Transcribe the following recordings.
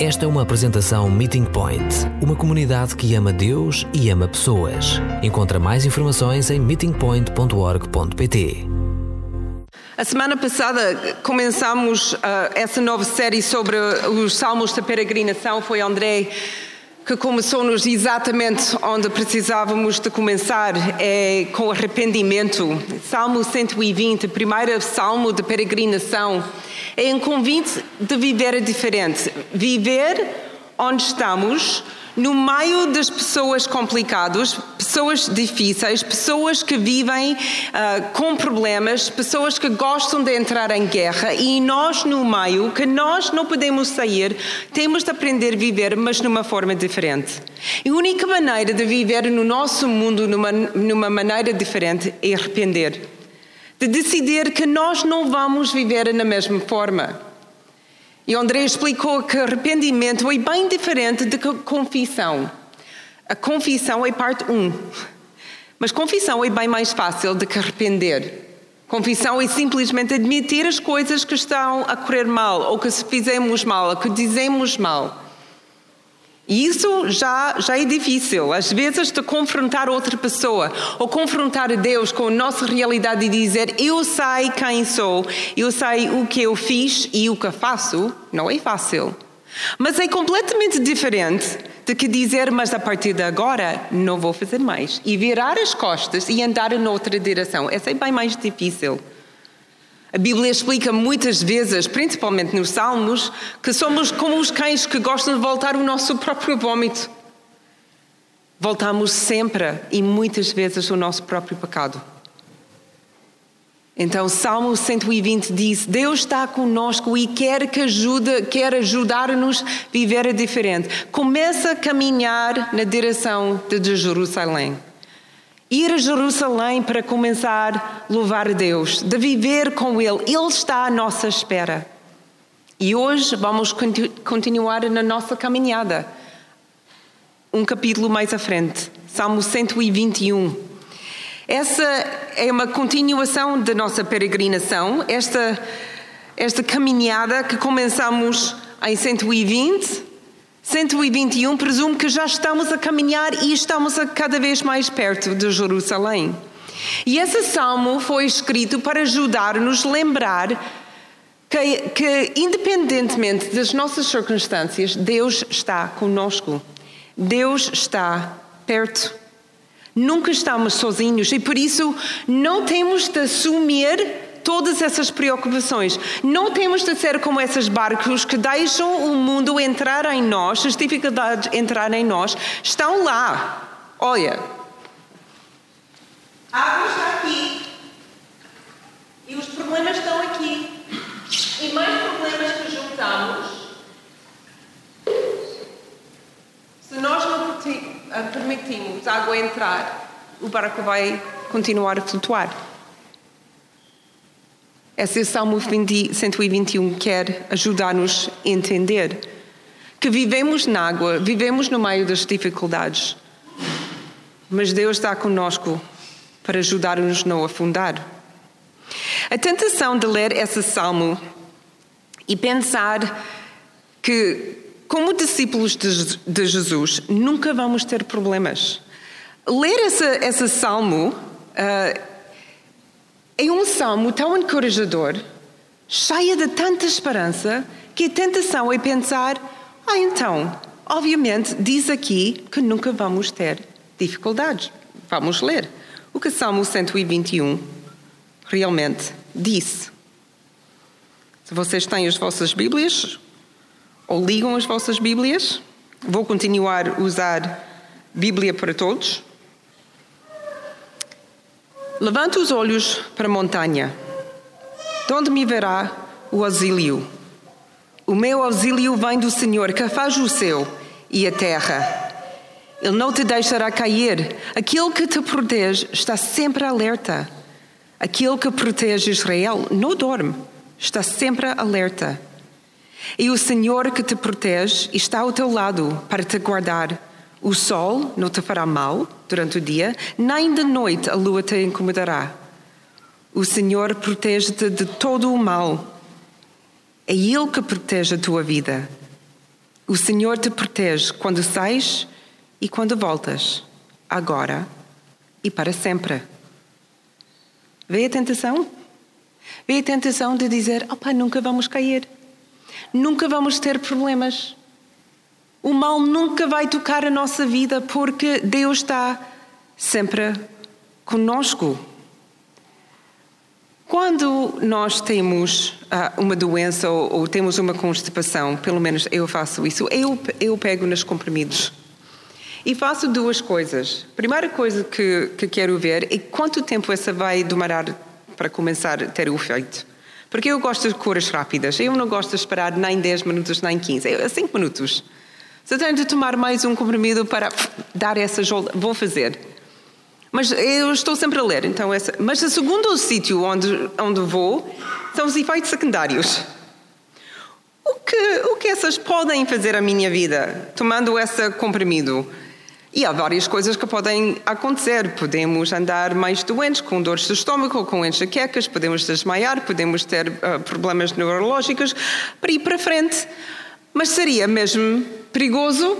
Esta é uma apresentação Meeting Point, uma comunidade que ama Deus e ama pessoas. Encontra mais informações em meetingpoint.org.pt. A semana passada começamos uh, essa nova série sobre os salmos da peregrinação. Foi André que começou-nos exatamente onde precisávamos de começar, é com arrependimento. Salmo 120, primeiro salmo de peregrinação, é um convite de viver diferente. Viver onde estamos, no meio das pessoas complicadas, pessoas difíceis, pessoas que vivem uh, com problemas, pessoas que gostam de entrar em guerra e nós no meio, que nós não podemos sair, temos de aprender a viver, mas numa forma diferente. E a única maneira de viver no nosso mundo numa, numa maneira diferente é arrepender. De decidir que nós não vamos viver na mesma forma. E André explicou que arrependimento é bem diferente de confissão. A confissão é parte 1. Um, mas confissão é bem mais fácil do que arrepender. Confissão é simplesmente admitir as coisas que estão a correr mal, ou que se fizemos mal, ou que dizemos mal. E isso já, já é difícil, às vezes, de confrontar outra pessoa ou confrontar Deus com a nossa realidade e dizer: Eu sei quem sou, eu sei o que eu fiz e o que faço, não é fácil. Mas é completamente diferente de que dizer, mas a partir de agora não vou fazer mais. E virar as costas e andar noutra direção. Essa é bem mais difícil. A Bíblia explica muitas vezes, principalmente nos Salmos, que somos como os cães que gostam de voltar o nosso próprio vômito. Voltamos sempre e muitas vezes o nosso próprio pecado. Então, Salmo 120 diz: Deus está conosco e quer que ajude, quer ajudar-nos a viver diferente. Começa a caminhar na direção de Jerusalém. Ir a Jerusalém para começar a louvar Deus, de viver com Ele. Ele está à nossa espera. E hoje vamos continuar na nossa caminhada. Um capítulo mais à frente, Salmo 121. Essa é uma continuação da nossa peregrinação, esta, esta caminhada que começamos em 120 121 presume que já estamos a caminhar e estamos a cada vez mais perto de Jerusalém. E esse salmo foi escrito para ajudar-nos a lembrar que, que, independentemente das nossas circunstâncias, Deus está conosco. Deus está perto. Nunca estamos sozinhos e por isso não temos de assumir todas essas preocupações. Não temos de ser como esses barcos que deixam o mundo entrar em nós, as dificuldades entrar em nós, estão lá. Olha, a água está aqui e os problemas estão aqui. E mais problemas que juntamos. Se nós não permitimos a água entrar, o barco vai continuar a flutuar. Esse Salmo 20, 121 quer ajudar-nos a entender que vivemos na água, vivemos no meio das dificuldades, mas Deus está conosco para ajudar-nos a não afundar. A tentação de ler esse salmo e pensar que, como discípulos de, de Jesus, nunca vamos ter problemas. Ler esse, esse salmo uh, é um salmo tão encorajador, cheio de tanta esperança, que a tentação é pensar: ah, então, obviamente, diz aqui que nunca vamos ter dificuldades. Vamos ler o que Salmo 121 realmente disse. Se vocês têm as vossas Bíblias, ou ligam as vossas Bíblias, vou continuar a usar Bíblia para todos. Levanta os olhos para a montanha. De onde me verá o auxílio? O meu auxílio vem do Senhor, que faz o céu e a terra. Ele não te deixará cair. Aquele que te protege está sempre alerta. Aquele que protege Israel não dorme, está sempre alerta. E o Senhor que te protege está ao teu lado para te guardar o sol não te fará mal durante o dia, nem de noite a lua te incomodará. O Senhor protege-te de todo o mal. É Ele que protege a tua vida. O Senhor te protege quando sais e quando voltas, agora e para sempre. Vê a tentação? Vê a tentação de dizer: opa, nunca vamos cair, nunca vamos ter problemas. O mal nunca vai tocar a nossa vida porque Deus está sempre conosco. Quando nós temos uh, uma doença ou, temos uma constipação, pelo menos eu faço isso, eu, eu pego nos comprimidos. E faço duas coisas. Primeira coisa que, que quero ver é quanto tempo essa vai demorar para começar a ter o efeito. Porque eu gosto de curas rápidas. Eu não gosto de esperar nem 10 minutos, nem 15. É 5 minutos. Se eu tenho de tomar mais um comprimido para dar essa ajuda, vou fazer. Mas eu estou sempre a ler, então essa... Mas o segundo sítio onde, onde vou são os efeitos secundários. O que, o que essas podem fazer à minha vida, tomando esse comprimido? E há várias coisas que podem acontecer. Podemos andar mais doentes, com dores de estômago, com enxaquecas, podemos desmaiar, podemos ter uh, problemas neurológicos, para ir para frente. Mas seria mesmo perigoso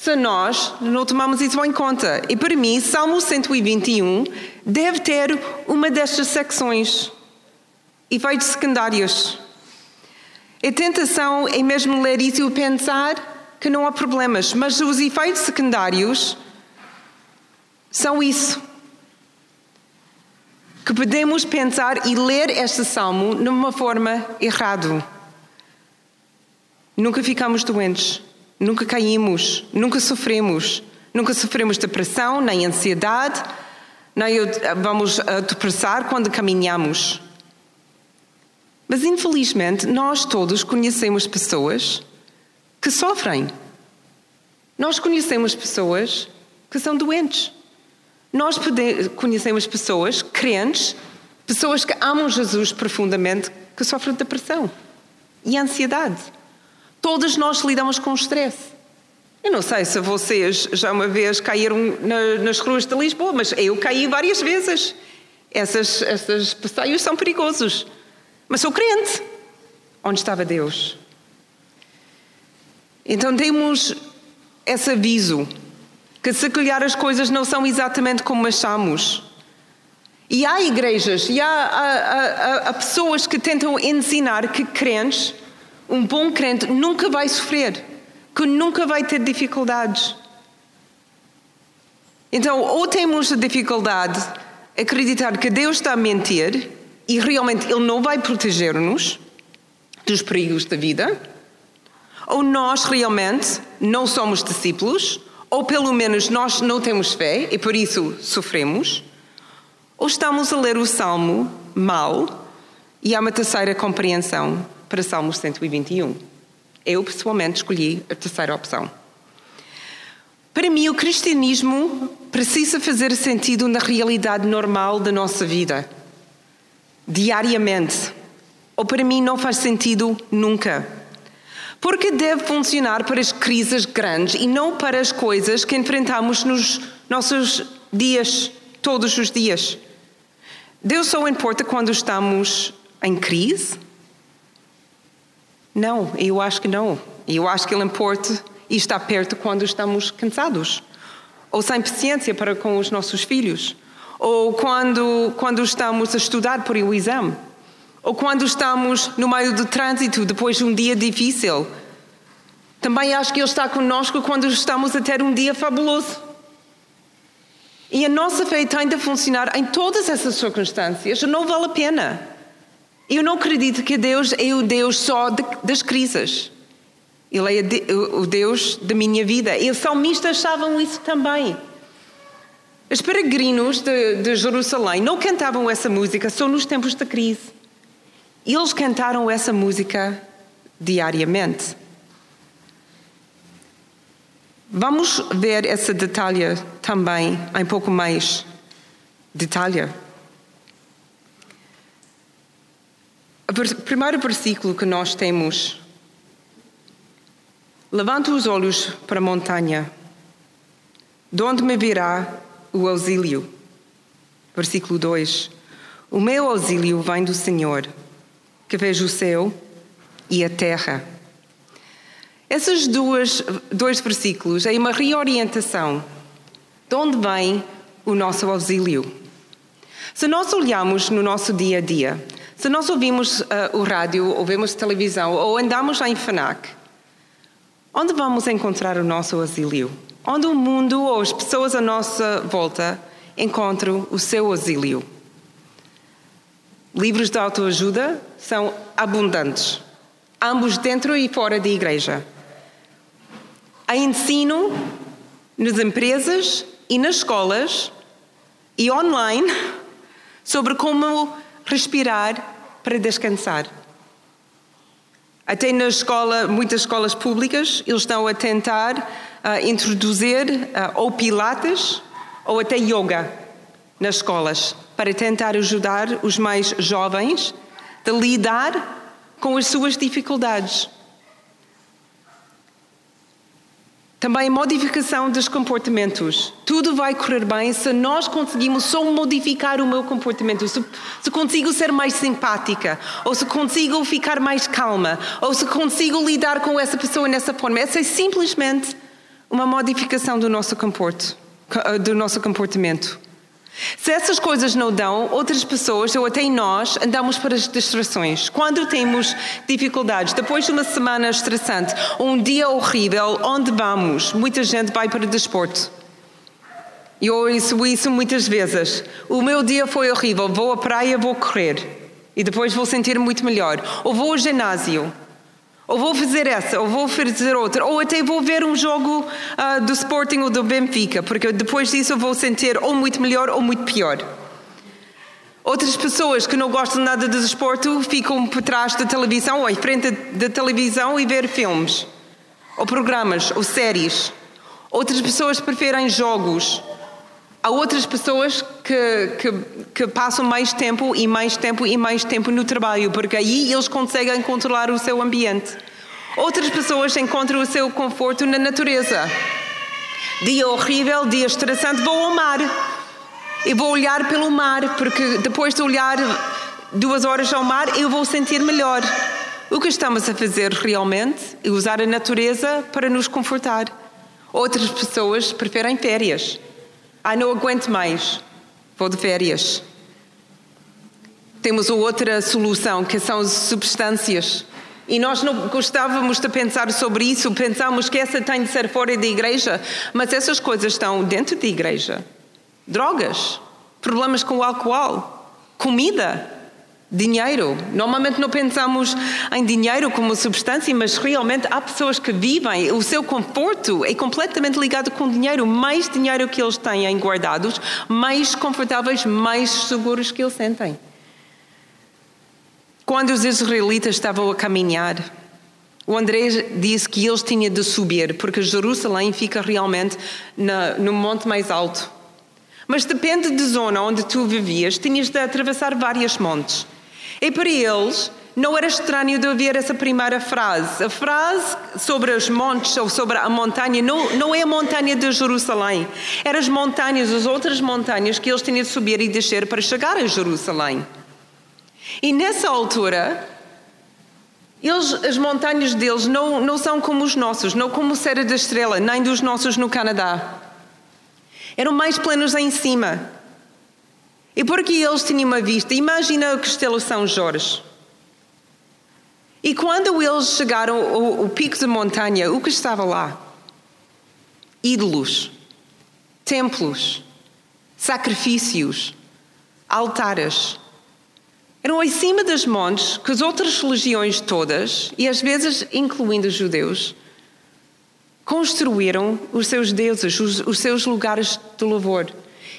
se nós não tomamos isso em conta. E para mim, Salmo 121 deve ter uma destas secções. Efeitos secundários. A tentação é mesmo ler isso e pensar que não há problemas, mas os efeitos secundários são isso. Que podemos pensar e ler este salmo numa forma errada. Nunca ficamos doentes. Nunca caímos, nunca sofremos, nunca sofremos depressão, nem ansiedade, nem vamos depressar quando caminhamos. Mas infelizmente nós todos conhecemos pessoas que sofrem. Nós conhecemos pessoas que são doentes. Nós conhecemos pessoas crentes, pessoas que amam Jesus profundamente, que sofrem de depressão e ansiedade. Todos nós lidamos com o stress. Eu não sei se vocês já uma vez caíram na, nas ruas de Lisboa, mas eu caí várias vezes. Essas, esses passeios são perigosos. Mas sou crente. Onde estava Deus? Então temos esse aviso que se calhar as coisas não são exatamente como achamos. E há igrejas e há, há, há, há pessoas que tentam ensinar que crentes um bom crente nunca vai sofrer, que nunca vai ter dificuldades. Então, ou temos a dificuldade de acreditar que Deus está a mentir e realmente Ele não vai proteger-nos dos perigos da vida, ou nós realmente não somos discípulos, ou pelo menos nós não temos fé e por isso sofremos, ou estamos a ler o Salmo mal e há uma terceira compreensão para Salmos 121. Eu, pessoalmente, escolhi a terceira opção. Para mim, o cristianismo precisa fazer sentido na realidade normal da nossa vida, diariamente. Ou para mim, não faz sentido nunca. Porque deve funcionar para as crises grandes e não para as coisas que enfrentamos nos nossos dias, todos os dias. Deus só importa quando estamos em crise não, eu acho que não. Eu acho que ele importa e está perto quando estamos cansados, ou sem paciência para com os nossos filhos, ou quando, quando estamos a estudar por o exame, ou quando estamos no meio do trânsito depois de um dia difícil. Também acho que Ele está conosco quando estamos a ter um dia fabuloso. E a nossa fé tem de funcionar em todas essas circunstâncias. Não vale a pena. Eu não acredito que Deus é o Deus só de, das crises. Ele é o Deus da minha vida. E os salmistas achavam isso também. Os peregrinos de, de, Jerusalém não cantavam essa música só nos tempos da crise. Eles cantaram essa música diariamente. Vamos ver esse detalhe também em pouco mais detalhe. O primeiro versículo que nós temos. Levanta os olhos para a montanha. De onde me virá o auxílio? Versículo 2. O meu auxílio vem do Senhor, que vejo o céu e a terra. Esses dois, dois versículos é uma reorientação de onde vem o nosso auxílio. Se nós olhamos no nosso dia a dia, se nós ouvimos uh, o rádio, ouvimos televisão ou andamos em FNAC, onde vamos encontrar o nosso auxílio? Onde o mundo ou as pessoas à nossa volta encontram o seu auxílio? Livros de autoajuda são abundantes, ambos dentro e fora da igreja. Há ensino nas empresas e nas escolas e online sobre como respirar para descansar. Até na escola, muitas escolas públicas, eles estão a tentar uh, introduzir uh, ou pilates ou até yoga nas escolas para tentar ajudar os mais jovens a lidar com as suas dificuldades. Também modificação dos comportamentos. Tudo vai correr bem se nós conseguimos só modificar o meu comportamento. Se, se, consigo ser mais simpática, ou se consigo ficar mais calma, ou se consigo lidar com essa pessoa nessa forma. Essa é simplesmente uma modificação do nosso, comporto, do nosso comportamento. Se essas coisas não dão, outras pessoas, ou até nós, andamos para as distrações. Quando temos dificuldades, depois de uma semana estressante, um dia horrível, onde vamos? Muita gente vai para o desporto. E ouço isso muitas vezes. O meu dia foi horrível, vou à praia, vou correr. E depois vou sentir muito melhor. Ou vou ao ginásio. Ou vou fazer essa, ou vou fazer outra, ou até vou ver um jogo uh, do Sporting ou do Benfica, porque depois disso eu vou sentir ou muito melhor ou muito pior. Outras pessoas que não gostam nada de desporto ficam por trás da televisão ou em frente da televisão e ver filmes, ou programas, ou séries. Outras pessoas preferem jogos. Há outras pessoas que, que, que, passam mais tempo e mais tempo e mais tempo no trabalho, porque aí eles conseguem controlar o seu ambiente. Outras pessoas encontram o seu conforto na natureza. Dia horrível, dia estressante, vou ao mar. E vou olhar pelo mar, porque depois de olhar duas horas ao mar, eu vou sentir melhor. O que estamos a fazer realmente é usar a natureza para nos confortar. Outras pessoas preferem férias ah, não aguento mais, vou de férias. Temos outra solução, que são as substâncias. E nós não gostávamos de pensar sobre isso, pensamos que essa tem de ser fora da igreja, mas essas coisas estão dentro da igreja. Drogas, problemas com o álcool, comida. Dinheiro. Normalmente não pensamos em dinheiro como substância, mas realmente há pessoas que vivem, o seu conforto é completamente ligado com dinheiro. Mais dinheiro que eles têm guardados, mais confortáveis, mais seguros que eles sentem. Quando os israelitas estavam a caminhar, o André disse que eles tinham de subir, porque Jerusalém fica realmente no monte mais alto. Mas depende da zona onde tu vivias, tinhas de atravessar vários montes. E para eles não era estranho de ouvir essa primeira frase. A frase sobre os montes ou sobre a montanha não, não é a montanha de Jerusalém. Eram as montanhas, as outras montanhas que eles tinham de subir e descer para chegar a Jerusalém. E nessa altura, eles, as montanhas deles não, não são como os nossos, não como o Serra da Estrela, nem dos nossos no Canadá. Eram mais planos em cima. E porque eles tinham uma vista, imagina o Castelo São Jorge. E quando eles chegaram ao, ao pico da montanha, o que estava lá? Ídolos, templos, sacrifícios, altares. Eram em cima dos montes que as outras religiões todas, e às vezes incluindo os judeus, construíram os seus deuses, os, os seus lugares de louvor.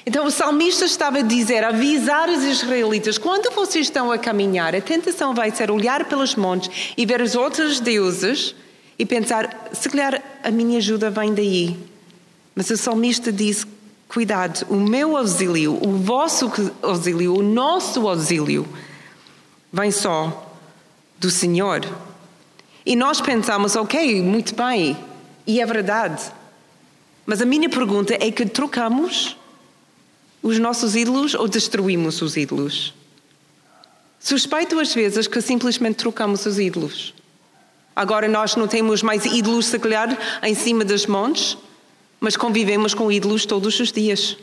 Então o salmista estava a dizer, avisar os israelitas: quando vocês estão a caminhar, a tentação vai ser olhar pelos montes e ver os outros deuses e pensar: se calhar a minha ajuda vem daí. Mas o salmista diz: cuidado, o meu auxílio, o vosso auxílio, o nosso auxílio vem só do Senhor. E nós pensamos: ok, muito bem, e é verdade. Mas a minha pergunta é que trocamos os nossos ídolos ou destruímos os ídolos? Suspeito às vezes que simplesmente trocamos os ídolos. Agora nós não temos mais ídolos, se calhar, em cima dos montes, mas convivemos com ídolos todos os dias.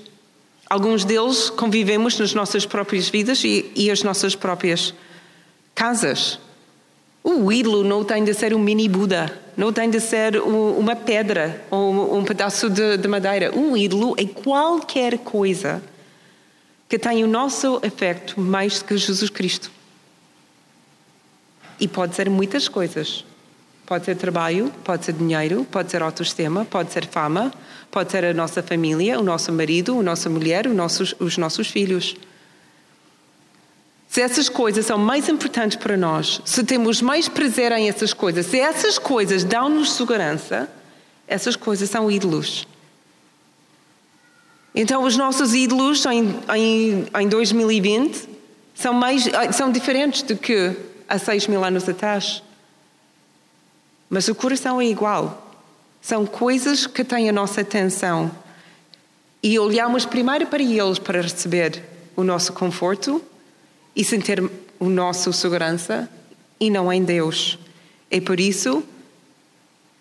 Alguns deles convivemos nas nossas próprias vidas e, e as nossas próprias casas. O ídolo não tem de ser um mini Buda, não tem de ser uma pedra ou um pedaço de, de madeira. Um ídolo é qualquer coisa que tenha o nosso afeto mais do que Jesus Cristo. E pode ser muitas coisas. Pode ser trabalho, pode ser dinheiro, pode ser autoestima, pode ser fama, pode ser a nossa família, o nosso marido, a nossa mulher, os nossos, os nossos filhos. Se essas coisas são mais importantes para nós, se temos mais prazer em essas coisas, se essas coisas dão-nos segurança, essas coisas são ídolos. Então, os nossos ídolos em, em, em 2020 são, mais, são diferentes do que há seis mil anos atrás. Mas o coração é igual. São coisas que têm a nossa atenção. E olhamos primeiro para eles para receber o nosso conforto e sentir o nosso segurança e não em Deus. É por isso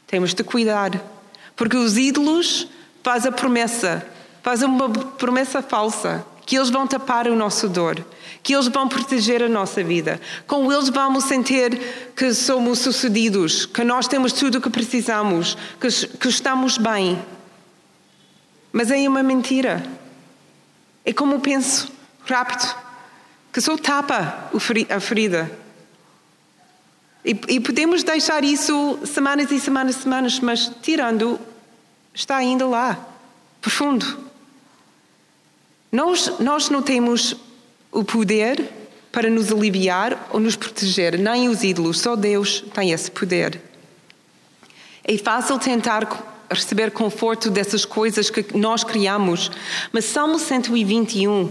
temos de cuidar, porque os ídolos fazem a promessa, fazem uma promessa falsa que eles vão tapar o nosso dor, que eles vão proteger a nossa vida. Com eles vamos sentir que somos sucedidos, que nós temos tudo o que precisamos, que, que estamos bem. Mas é uma mentira. É como penso, rápido, que só tapa a ferida. E, e podemos deixar isso semanas e semanas e semanas, mas tirando, está ainda lá, profundo. Nós, nós não temos o poder para nos aliviar ou nos proteger, nem os ídolos, só Deus tem esse poder. É fácil tentar receber conforto dessas coisas que nós criamos, mas Salmo 121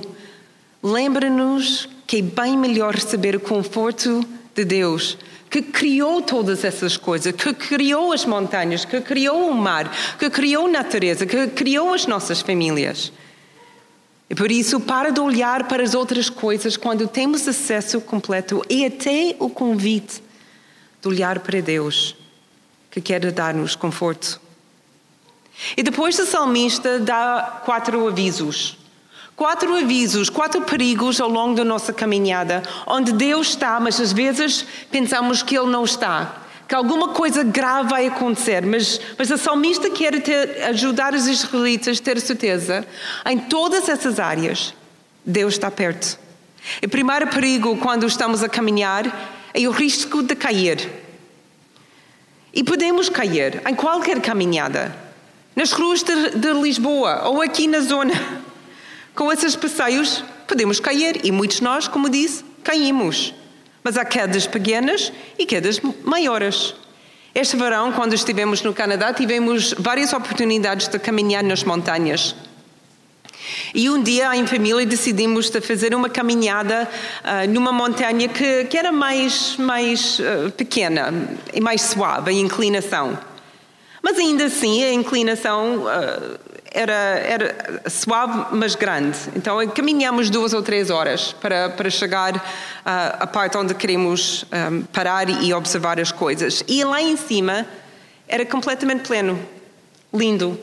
lembra-nos que é bem melhor receber o conforto de Deus, que criou todas essas coisas, que criou as montanhas, que criou o mar, que criou a natureza, que criou as nossas famílias. E por isso, para de olhar para as outras coisas quando temos acesso completo e até o convite de olhar para Deus, que quer dar-nos conforto. E depois o salmista dá quatro avisos. Quatro avisos, quatro perigos ao longo da nossa caminhada, onde Deus está, mas às vezes pensamos que Ele não está que alguma coisa grave vai acontecer, mas, mas a salmista quer ter, ajudar os israelitas a ter certeza em todas essas áreas, Deus está perto. O primeiro perigo quando estamos a caminhar é o risco de cair. E podemos cair em qualquer caminhada, nas ruas de, de Lisboa ou aqui na zona. Com esses passeios, podemos cair e muitos de nós, como disse, caímos mas há quedas pequenas e quedas maiores. Este verão, quando estivemos no Canadá, tivemos várias oportunidades de caminhar nas montanhas. E um dia, em família, decidimos de fazer uma caminhada uh, numa montanha que, que, era mais, mais uh, pequena e mais suave, a inclinação. Mas ainda assim, a inclinação uh, era, era suave, mas grande. Então caminhamos duas ou três horas para, para chegar à, à parte onde queremos um, parar e observar as coisas. E lá em cima era completamente pleno, lindo.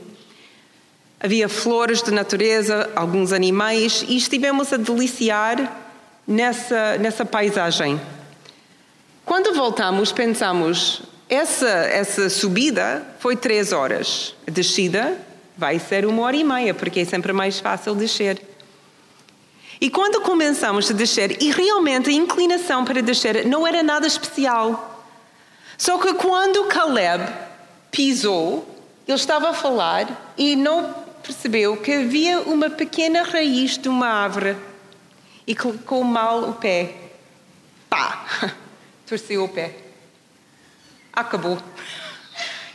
Havia flores de natureza, alguns animais, e estivemos a deliciar nessa, nessa paisagem. Quando voltamos, pensamos: essa, essa subida foi três horas, a descida vai ser uma hora e meia, porque é sempre mais fácil descer. E quando começamos a descer, e realmente a inclinação para descer não era nada especial. Só que quando Caleb pisou, ele estava a falar e não percebeu que havia uma pequena raiz de uma árvore e colocou mal o pé. Pá! Torceu o pé. Acabou.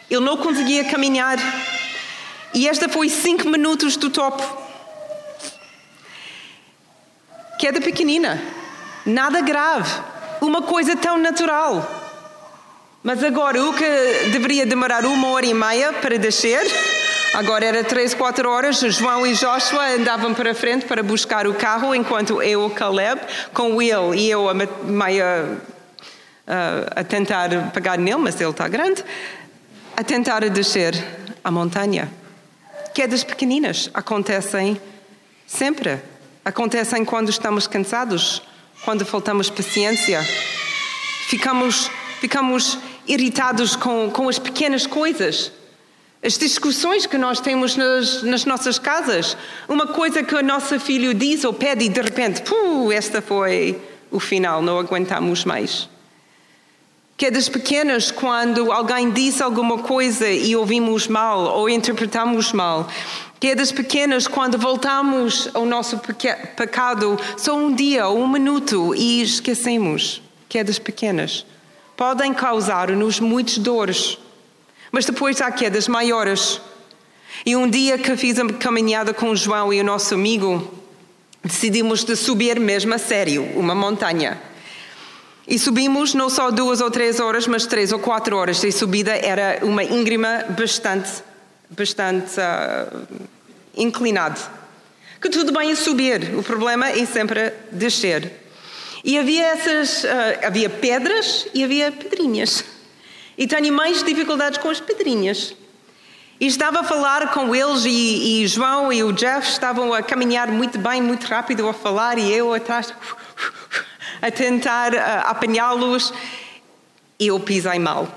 Ele não conseguia caminhar. E esta foi cinco minutos do topo. Queda pequenina, nada grave, uma coisa tão natural. Mas agora o que deveria demorar uma hora e meia para descer, agora era três, quatro horas. João e Joshua andavam para frente para buscar o carro, enquanto eu, Caleb, com Will e eu, a meia a tentar pegar nele, mas ele está grande, a tentar descer a montanha. Quedas pequeninas acontecem sempre. Acontecem quando estamos cansados, quando faltamos paciência. Ficamos, ficamos irritados com, com as pequenas coisas. As discussões que nós temos nas, nas, nossas casas. Uma coisa que o nosso filho diz ou pede e de repente, puh, esta foi o final, não aguentamos mais. Quedas pequenas quando alguém diz alguma coisa e ouvimos mal ou interpretamos mal. Quedas pequenas quando voltamos ao nosso pecado só um dia ou um minuto e esquecemos. Quedas pequenas podem causar-nos muitas dores, mas depois há quedas maiores. E um dia que fiz a caminhada com o João e o nosso amigo, decidimos de subir mesmo a sério uma montanha. E subimos não só duas ou três horas, mas três ou quatro horas. E subida era uma íngrema bastante, bastante uh, inclinada. Que tudo bem a subir, o problema é sempre descer. E havia essas, uh, havia pedras e havia pedrinhas. E tenho mais dificuldades com as pedrinhas. E estava a falar com eles e, e João e o Jeff estavam a caminhar muito bem, muito rápido a falar e eu atrás a tentar apanhá-los e eu pisei mal.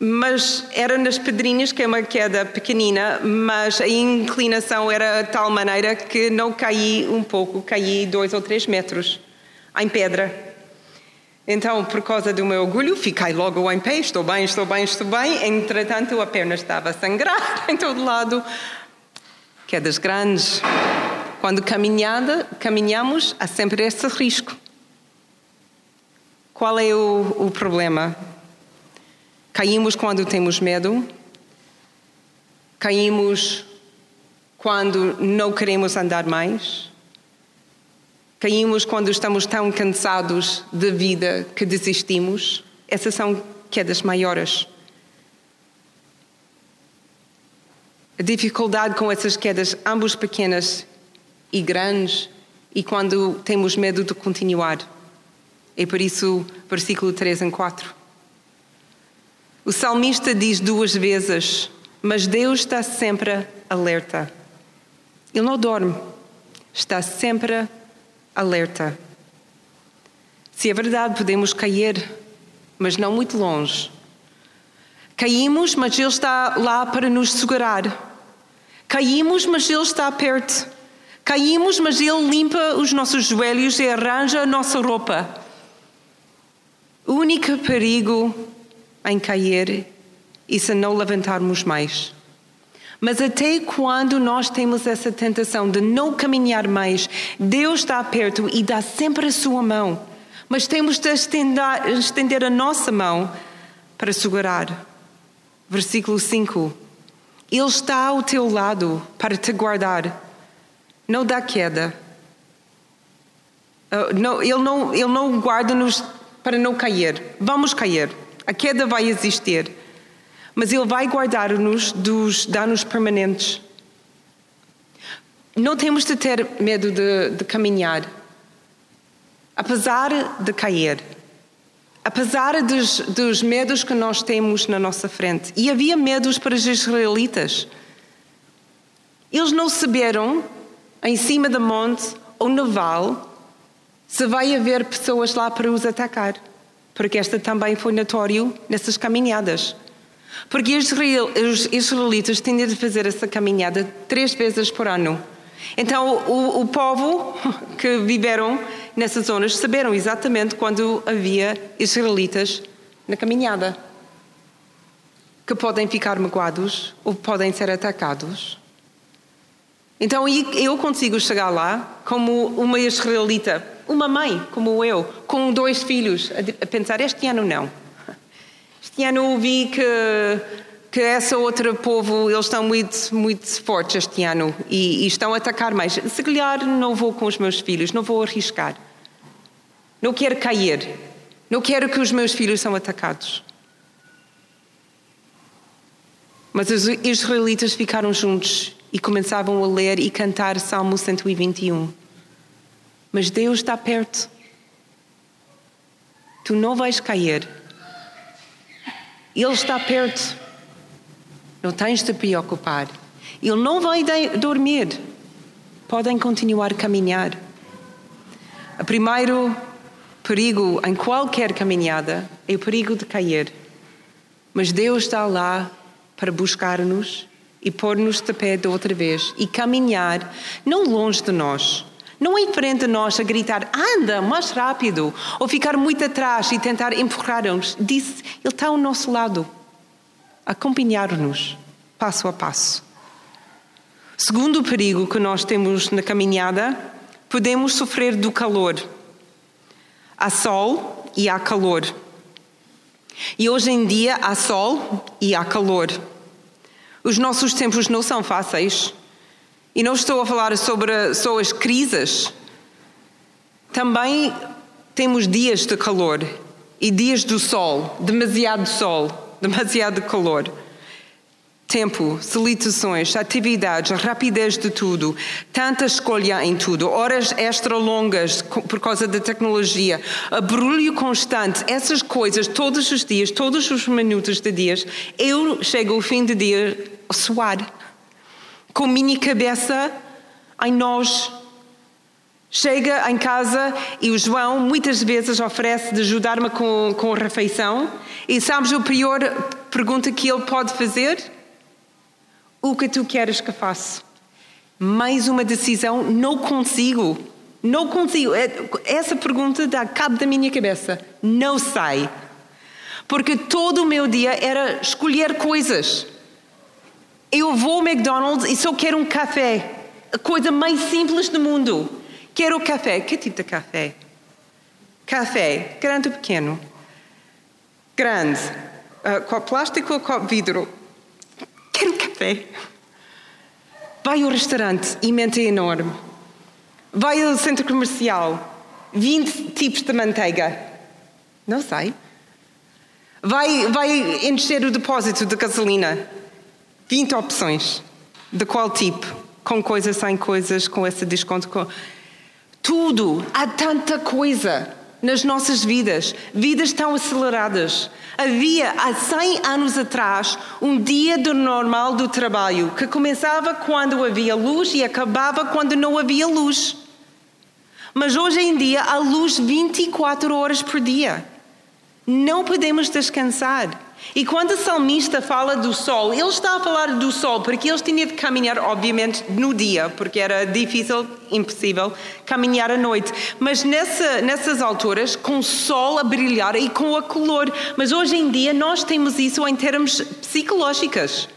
Mas era nas pedrinhas, que é uma queda pequenina, mas a inclinação era de tal maneira que não caí um pouco, caí dois ou três metros em pedra. Então, por causa do meu orgulho, fiquei logo em pé, estou bem, estou bem, estou bem. Entretanto, a perna estava a sangrar em todo lado. Quedas grandes. Quando caminhada, caminhamos, há sempre esse risco. Qual é o, o problema? Caímos quando temos medo, caímos quando não queremos andar mais, caímos quando estamos tão cansados da vida que desistimos. Essas são quedas maiores. A dificuldade com essas quedas, ambas pequenas e grandes, e quando temos medo de continuar. É por isso, versículo 3 em 4. O salmista diz duas vezes, mas Deus está sempre alerta. Ele não dorme, está sempre alerta. Se é verdade, podemos cair, mas não muito longe. Caímos, mas Ele está lá para nos segurar. Caímos, mas Ele está perto. Caímos, mas Ele limpa os nossos joelhos e arranja a nossa roupa. O único perigo em cair é se não levantarmos mais. Mas até quando nós temos essa tentação de não caminhar mais, Deus está perto e dá sempre a sua mão. Mas temos de estender, estender a nossa mão para segurar. Versículo 5. Ele está ao teu lado para te guardar. Não dá queda. Uh, ele, não, ele não guarda-nos para não cair. Vamos cair. A queda vai existir. Mas Ele vai guardar-nos dos danos permanentes. Não temos de ter medo de, de caminhar. Apesar de cair. Apesar dos, dos medos que nós temos na nossa frente. E havia medos para os israelitas. Eles não saberam, em cima do monte ou no vale, se vai haver pessoas lá para os atacar. Porque esta também foi notório nessas caminhadas. Porque os israelitas têm de fazer essa caminhada três vezes por ano. Então, o, o povo que viveram nessas zonas saberam exatamente quando havia israelitas na caminhada. Que podem ficar magoados ou podem ser atacados. Então, eu consigo chegar lá como uma israelita uma mãe como eu, com dois filhos, a pensar: este ano não. Este ano ouvi que, que essa outra povo, eles estão muito, muito fortes este ano e, e estão a atacar mais. Se calhar não vou com os meus filhos, não vou arriscar. Não quero cair. Não quero que os meus filhos sejam atacados. Mas os israelitas ficaram juntos e começavam a ler e cantar Salmo 121. Mas Deus está perto. Tu não vais cair. Ele está perto. Não tens de te preocupar. Ele não vai dormir. Podem continuar a caminhar. O primeiro perigo em qualquer caminhada é o perigo de cair. Mas Deus está lá para buscar-nos e pôr-nos de pé de outra vez e caminhar, não longe de nós, não em frente a nós a gritar, anda mais rápido, ou ficar muito atrás e tentar empurrar-nos. Disse, Ele está ao nosso lado, acompanhar-nos, passo a passo. Segundo perigo que nós temos na caminhada, podemos sofrer do calor. Há sol e há calor. E hoje em dia há sol e há calor. Os nossos tempos não são fáceis. E não estou a falar sobre só as crises. Também temos dias de calor e dias do sol, demasiado sol, demasiado calor tempo, solicitações, atividades, rapidez de tudo, tanta escolha em tudo, horas extra longas por causa da tecnologia, barulho constante, essas coisas todos os dias, todos os minutos de dias, eu chego ao fim do dia a suar, com minha cabeça em nós. Chega em casa e o João muitas vezes oferece de ajudar-me com, com a refeição. E sabes a pior pergunta que ele pode fazer? O que tu queres que faça? Mais uma decisão, não consigo. Não consigo. É, essa pergunta dá cabo da minha cabeça. Não sei. Porque todo o meu dia era escolher coisas. Eu vou ao McDonald's e só quero um café. A coisa mais simples do mundo. Quero café. Que tipo de café? Café. Grande ou pequeno? Grande. Uh, copo plástico ou copo vidro? Quero café. Vai ao restaurante e mente é enorme. Vai ao centro comercial. 20 tipos de manteiga. Não sei. Vai, vai encher o depósito de gasolina. 20 opções. De qual tipo? Com coisas, sem coisas, com esse desconto. Com... Tudo. Há tanta coisa nas nossas vidas, vidas tão aceleradas. Havia há 100 anos atrás um dia do normal do trabalho que começava quando havia luz e acabava quando não havia luz. Mas hoje em dia há luz 24 horas por dia. Não podemos descansar. E quando o salmista fala do sol, ele está a falar do sol porque eles tinham de caminhar, obviamente, no dia, porque era difícil, impossível, caminhar à noite. Mas nessa, nessas alturas, com o sol a brilhar e com o calor. Mas hoje em dia nós temos isso em termos psicológicos.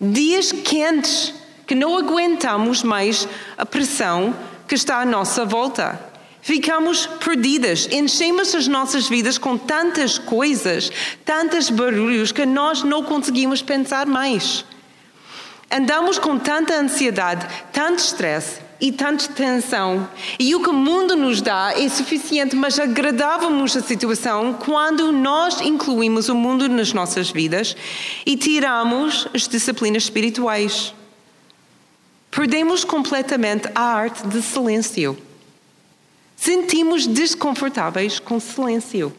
Dias quentes que não aguentamos mais a pressão que está à nossa volta. Ficamos perdidas, enchemos as nossas vidas com tantas coisas, tantos barulhos que nós não conseguimos pensar mais. Andamos com tanta ansiedade, tanto estresse e tanta tensão, e o que o mundo nos dá é suficiente, mas agradávamos a situação quando nós incluímos o mundo nas nossas vidas e tiramos as disciplinas espirituais. Perdemos completamente a arte de silêncio sentimos desconfortáveis com silêncio.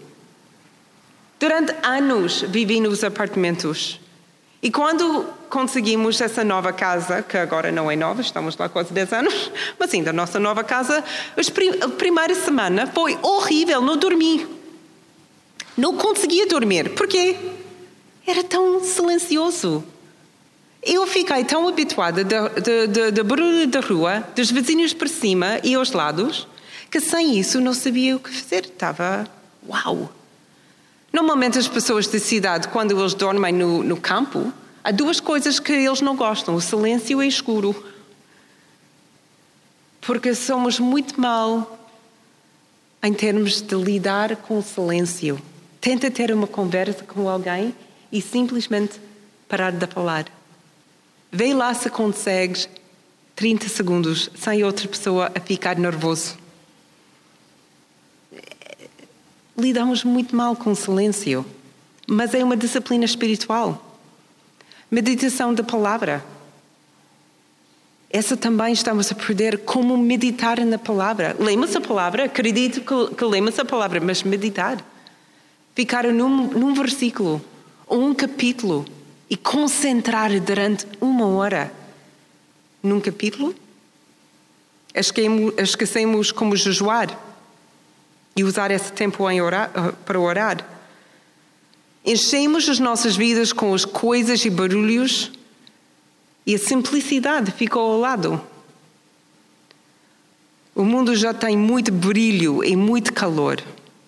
Durante anos vivi nos apartamentos. E quando conseguimos essa nova casa, que agora não é nova, estamos lá quase 10 anos, mas ainda a nossa nova casa, a primeira semana foi horrível, não dormi. Não conseguia dormir. Porquê? Era tão silencioso. Eu fiquei tão habituada da barulho da rua, dos vizinhos por cima e aos lados, que sem isso não sabia o que fazer. Estava, uau! Normalmente as pessoas da cidade, quando eles dormem no, no campo, há duas coisas que eles não gostam: o silêncio e o escuro. Porque somos muito mal em termos de lidar com o silêncio. Tenta ter uma conversa com alguém e simplesmente parar de falar. Vê lá se consegues 30 segundos sem outra pessoa a ficar nervoso lidamos muito mal com o silêncio, mas é uma disciplina espiritual. Meditação da palavra. Essa também estamos a perder como meditar na palavra. Lemos a palavra, acredito que, que lemos a palavra, mas meditar. ficar num, num versículo ou um capítulo e concentrar durante uma hora num capítulo? Esquecemos como jejuar e usar esse tempo orar, para orar. Enchemos as nossas vidas com as coisas e barulhos e a simplicidade ficou ao lado. O mundo já tem muito brilho e muito calor,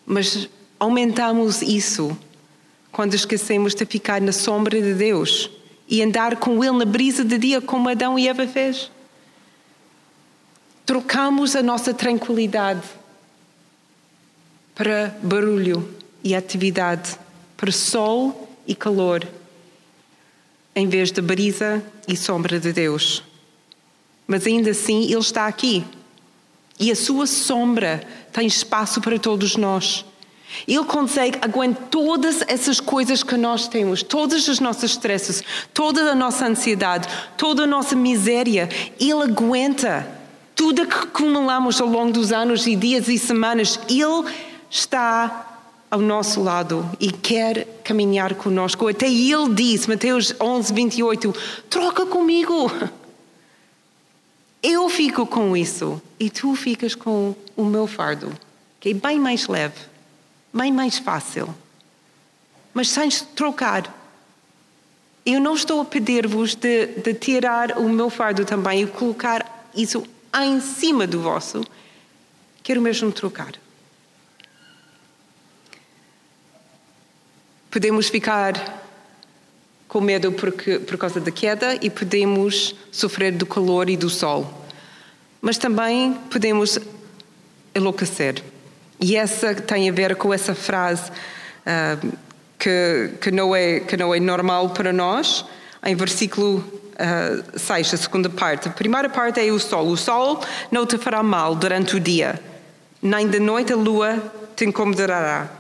mas aumentamos isso quando esquecemos de ficar na sombra de Deus e andar com Ele na brisa de dia, como Adão e Eva fez. Trocamos a nossa tranquilidade para barulho e atividade, para sol e calor, em vez de brisa e sombra de Deus. Mas ainda assim, Ele está aqui. E a sua sombra tem espaço para todos nós. Ele consegue aguentar todas essas coisas que nós temos, todas as nossas stresses, toda a nossa ansiedade, toda a nossa miséria. Ele aguenta tudo que acumulamos ao longo dos anos e dias e semanas. Ele está ao nosso lado e quer caminhar conosco. Até ele diz, Mateus 11, 28, troca comigo. Eu fico com isso e tu ficas com o meu fardo, que é bem mais leve bem mais fácil. Mas sem trocar. Eu não estou a pedir-vos de, de tirar o meu fardo também e colocar isso em cima do vosso. Quero mesmo trocar. Podemos ficar com medo porque, por causa da queda e podemos sofrer do calor e do sol. Mas também podemos enlouquecer. E essa tem a ver com essa frase uh, que, que, não é, que não é normal para nós, em versículo uh, 6, a segunda parte. A primeira parte é o sol. O sol não te fará mal durante o dia, nem de noite a lua te incomodará.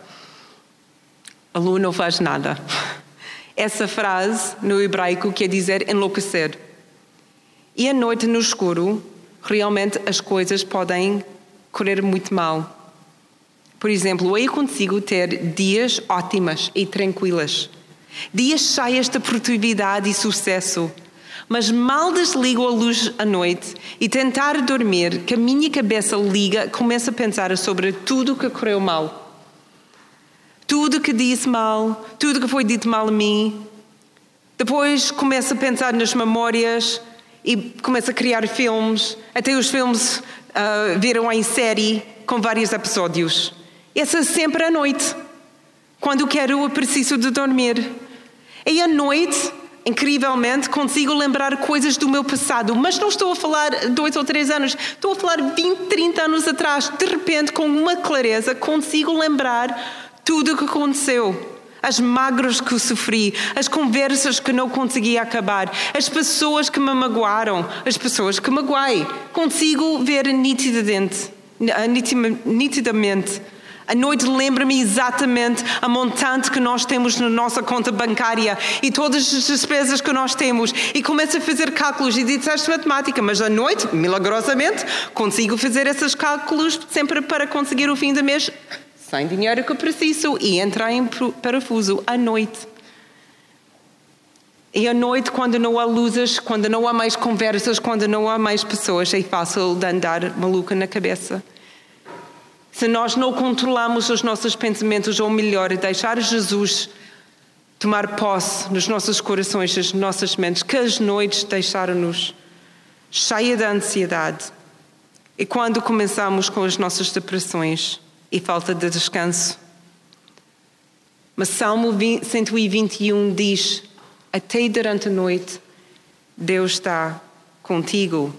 A lua não faz nada. Essa frase no hebraico quer dizer enlouquecer. E à noite no escuro, realmente as coisas podem correr muito mal. Por exemplo, eu consigo ter dias ótimas e tranquilas, dias cheios de produtividade e sucesso, mas mal desligo a luz à noite e tentar dormir, que a minha cabeça liga, começa a pensar sobre tudo que correu mal. Tudo que disse mal, tudo que foi dito mal a mim. Depois começa a pensar nas memórias e começa a criar filmes. Até os filmes uh, viram em série com vários episódios. Essa sempre à noite, quando quero ou preciso de dormir. E à noite, incrivelmente, consigo lembrar coisas do meu passado, mas não estou a falar dois ou três anos, estou a falar 20, 30 anos atrás. De repente, com uma clareza, consigo lembrar tudo o que aconteceu as mágoas que sofri, as conversas que não consegui acabar, as pessoas que me magoaram, as pessoas que magoei. Consigo ver nitidamente, nitidamente a noite lembra-me exatamente a montante que nós temos na nossa conta bancária e todas as despesas que nós temos. E começo a fazer cálculos e disseste matemática, mas à noite, milagrosamente, consigo fazer esses cálculos sempre para conseguir o fim do mês sem dinheiro que preciso e entrar em parafuso à noite. E à noite, quando não há luzes, quando não há mais conversas, quando não há mais pessoas, é fácil de andar maluca na cabeça. Se nós não controlamos os nossos pensamentos, ou melhor, deixar Jesus tomar posse nos nossos corações, nas nossas mentes, que as noites deixaram-nos cheia de ansiedade. E quando começamos com as nossas depressões e falta de descanso. Mas Salmo 121 diz: Até durante a noite, Deus está contigo.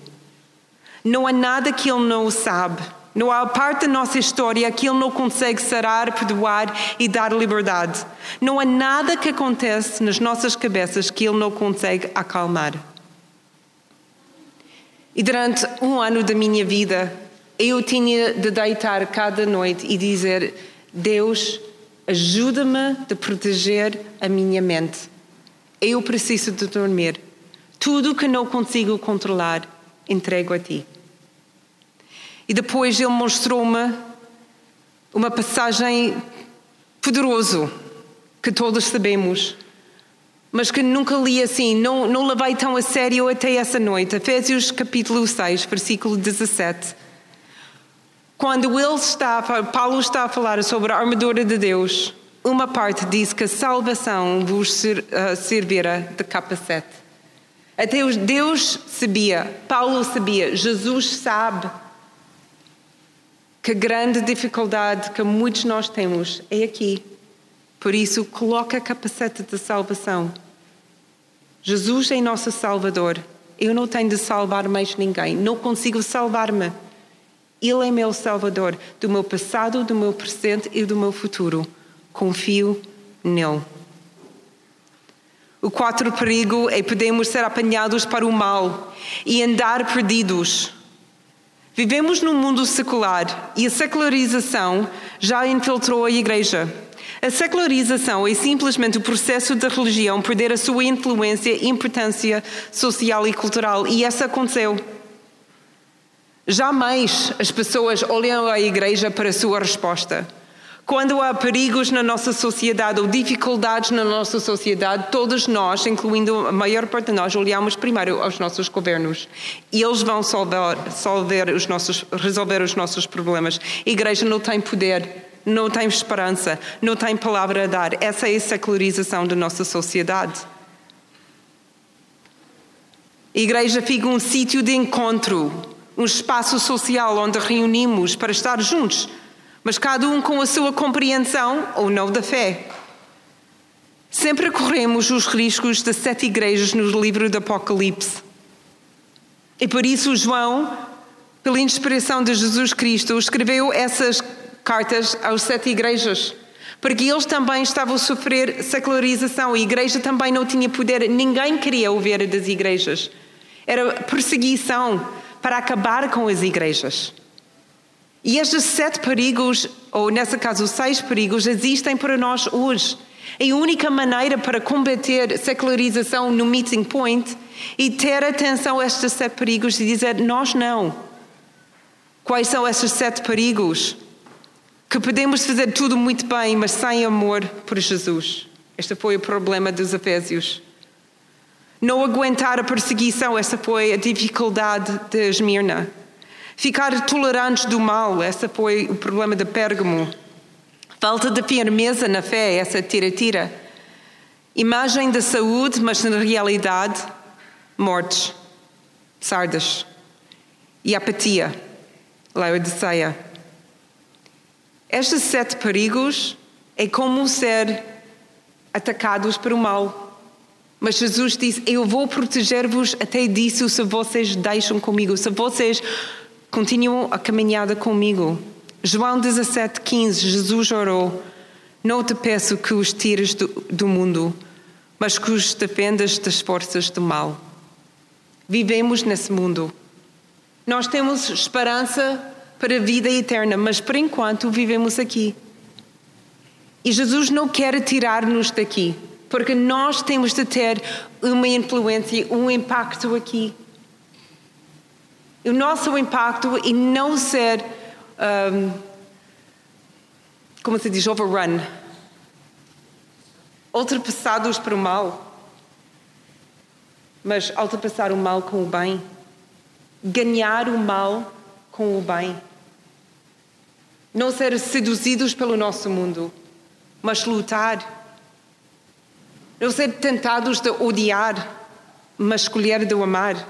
Não há nada que Ele não sabe. Não há parte da nossa história que Ele não consegue sarar, perdoar e dar liberdade. Não há nada que acontece nas nossas cabeças que Ele não consegue acalmar. E durante um ano da minha vida, eu tinha de deitar cada noite e dizer: Deus, ajuda-me a proteger a minha mente. Eu preciso de dormir. Tudo que não consigo controlar, entrego a Ti. E depois ele mostrou-me uma passagem poderoso que todos sabemos, mas que nunca li assim, não, não levei tão a sério até essa noite. Efésios capítulo 6, versículo 17. Quando ele está, Paulo está a falar sobre a armadura de Deus, uma parte diz que a salvação vos uh, servirá de capacete. Até Deus sabia, Paulo sabia, Jesus sabe que a grande dificuldade que muitos nós temos é aqui. Por isso, coloca a capacete de salvação. Jesus é nosso Salvador. Eu não tenho de salvar mais ninguém. Não consigo salvar-me. Ele é meu Salvador do meu passado, do meu presente e do meu futuro. Confio nele. O quarto perigo é podemos ser apanhados para o mal e andar perdidos. Vivemos num mundo secular e a secularização já infiltrou a igreja. A secularização é simplesmente o processo da religião perder a sua influência e importância social e cultural, e isso aconteceu. Jamais as pessoas olham à igreja para a sua resposta. Quando há perigos na nossa sociedade ou dificuldades na nossa sociedade, todos nós, incluindo a maior parte de nós, olhamos primeiro aos nossos governos. E eles vão solver, solver os nossos, resolver os nossos problemas. A igreja não tem poder, não tem esperança, não tem palavra a dar. Essa é a secularização da nossa sociedade. A igreja fica um sítio de encontro, um espaço social onde reunimos para estar juntos mas cada um com a sua compreensão ou não da fé. Sempre corremos os riscos das sete igrejas no livro do Apocalipse. E por isso João, pela inspiração de Jesus Cristo, escreveu essas cartas às sete igrejas. Porque eles também estavam a sofrer secularização. A igreja também não tinha poder. Ninguém queria ouvir das igrejas. Era perseguição para acabar com as igrejas. E estes sete perigos, ou nesse caso seis perigos, existem para nós hoje. A única maneira para combater secularização no meeting point e ter atenção a estes sete perigos e dizer: nós não. Quais são estes sete perigos? Que podemos fazer tudo muito bem, mas sem amor por Jesus. Este foi o problema dos Efésios. Não aguentar a perseguição, essa foi a dificuldade de Esmirna. Ficar tolerantes do mal, esse foi o problema de Pérgamo. Falta de firmeza na fé, essa tira-tira. Imagem da saúde, mas na realidade, mortes, sardas. E apatia, Laodiceia. Estes sete perigos é como ser atacados pelo mal. Mas Jesus disse: Eu vou proteger-vos até disso se vocês deixam comigo, se vocês continuam a caminhada comigo. João 17, 15, Jesus orou: Não te peço que os tires do, do mundo, mas que os defendas das forças do mal. Vivemos nesse mundo. Nós temos esperança para a vida eterna, mas por enquanto vivemos aqui. E Jesus não quer tirar-nos daqui, porque nós temos de ter uma influência, um impacto aqui o nosso impacto e não ser, um, como se diz, overrun, ultrapassados pelo mal. Mas ultrapassar o mal com o bem, ganhar o mal com o bem. Não ser seduzidos pelo nosso mundo, mas lutar. Não ser tentados de odiar, mas escolher de amar.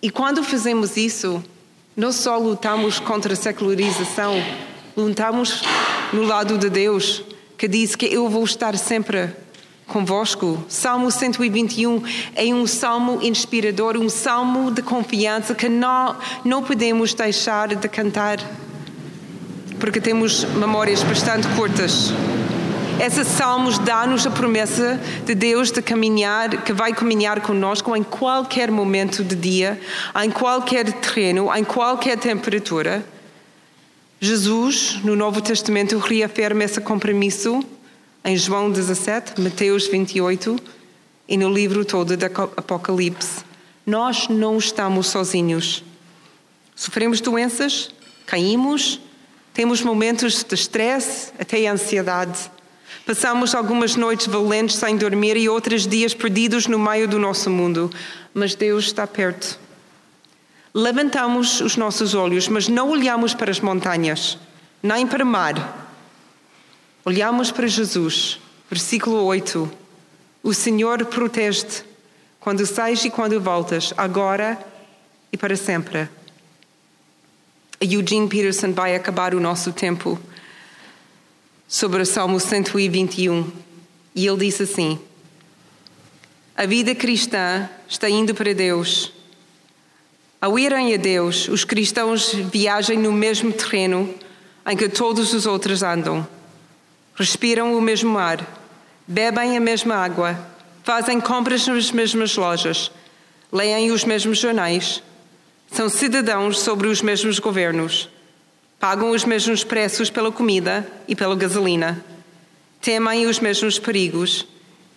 E quando fazemos isso, não só lutamos contra a secularização, lutamos no lado de Deus, que diz que eu vou estar sempre convosco. Salmo 121 é um salmo inspirador, um salmo de confiança que não, não podemos deixar de cantar, porque temos memórias bastante curtas. Esses salmos dão-nos a promessa de Deus de caminhar, que vai caminhar conosco em qualquer momento do dia, em qualquer terreno, em qualquer temperatura. Jesus, no Novo Testamento, reafirma esse compromisso em João 17, Mateus 28 e no livro todo do Apocalipse. Nós não estamos sozinhos. Sofremos doenças, caímos, Temos momentos de estresse, até ansiedade. Passamos algumas noites valentes sem dormir e outros dias perdidos no meio do nosso mundo, mas Deus está perto. Levantamos os nossos olhos, mas não olhamos para as montanhas, nem para o mar. Olhamos para Jesus. Versículo 8. O Senhor protege-te quando sais e quando voltas, agora e para sempre. Eugene Peterson vai acabar o nosso tempo sobre o Salmo 121 e ele disse assim: A vida cristã está indo para Deus. Ao irem a Deus, os cristãos viajam no mesmo terreno em que todos os outros andam. Respiram o mesmo ar, bebem a mesma água, fazem compras nas mesmas lojas, leem os mesmos jornais, são cidadãos sobre os mesmos governos Pagam os mesmos preços pela comida e pela gasolina. Temem os mesmos perigos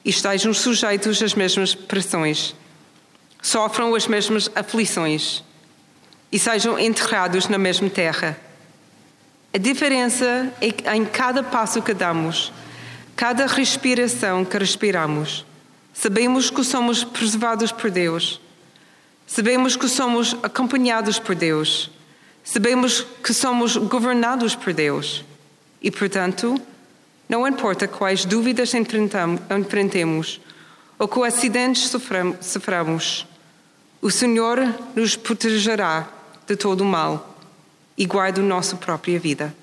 e estejam sujeitos às mesmas pressões. Sofram as mesmas aflições e sejam enterrados na mesma terra. A diferença é em cada passo que damos, cada respiração que respiramos. Sabemos que somos preservados por Deus. Sabemos que somos acompanhados por Deus Sabemos que somos governados por Deus e, portanto, não importa quais dúvidas enfrentemos ou que acidentes soframos, o Senhor nos protegerá de todo o mal e guarda a nossa própria vida.